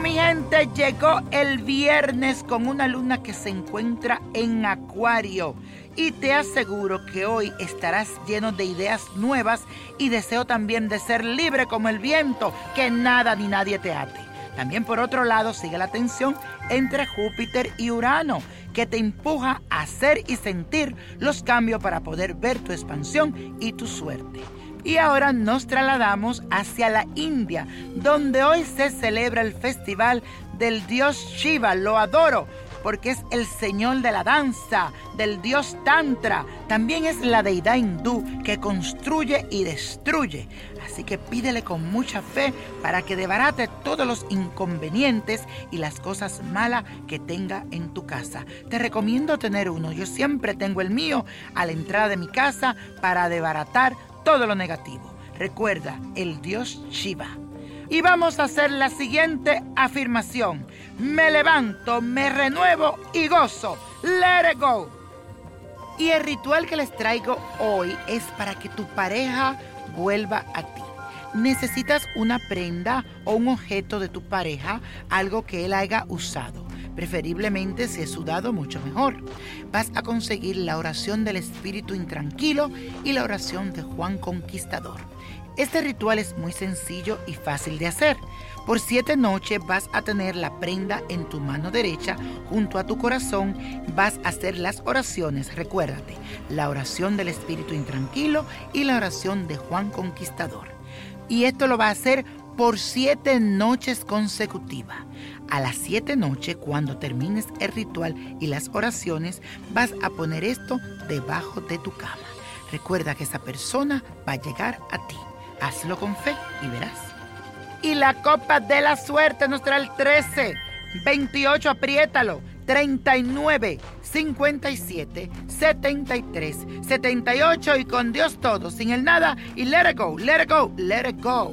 mi gente, llegó el viernes con una luna que se encuentra en Acuario y te aseguro que hoy estarás lleno de ideas nuevas y deseo también de ser libre como el viento, que nada ni nadie te ate. También por otro lado sigue la tensión entre Júpiter y Urano, que te empuja a hacer y sentir los cambios para poder ver tu expansión y tu suerte. Y ahora nos trasladamos hacia la India, donde hoy se celebra el festival del dios Shiva. Lo adoro porque es el señor de la danza, del dios Tantra. También es la deidad hindú que construye y destruye. Así que pídele con mucha fe para que debarate todos los inconvenientes y las cosas malas que tenga en tu casa. Te recomiendo tener uno. Yo siempre tengo el mío a la entrada de mi casa para debaratar todo lo negativo. Recuerda, el dios Shiva. Y vamos a hacer la siguiente afirmación. Me levanto, me renuevo y gozo. Let it go. Y el ritual que les traigo hoy es para que tu pareja vuelva a ti. Necesitas una prenda o un objeto de tu pareja, algo que él haya usado. Preferiblemente si es sudado, mucho mejor. Vas a conseguir la oración del espíritu intranquilo y la oración de Juan Conquistador. Este ritual es muy sencillo y fácil de hacer. Por siete noches vas a tener la prenda en tu mano derecha junto a tu corazón. Vas a hacer las oraciones, recuérdate, la oración del espíritu intranquilo y la oración de Juan Conquistador. Y esto lo va a hacer por siete noches consecutivas. A las siete noches, cuando termines el ritual y las oraciones, vas a poner esto debajo de tu cama. Recuerda que esa persona va a llegar a ti. Hazlo con fe y verás. Y la copa de la suerte nos trae el 13, 28, apriétalo, 39, 57, 73, 78 y con Dios todo, sin el nada y let it go, let it go, let it go.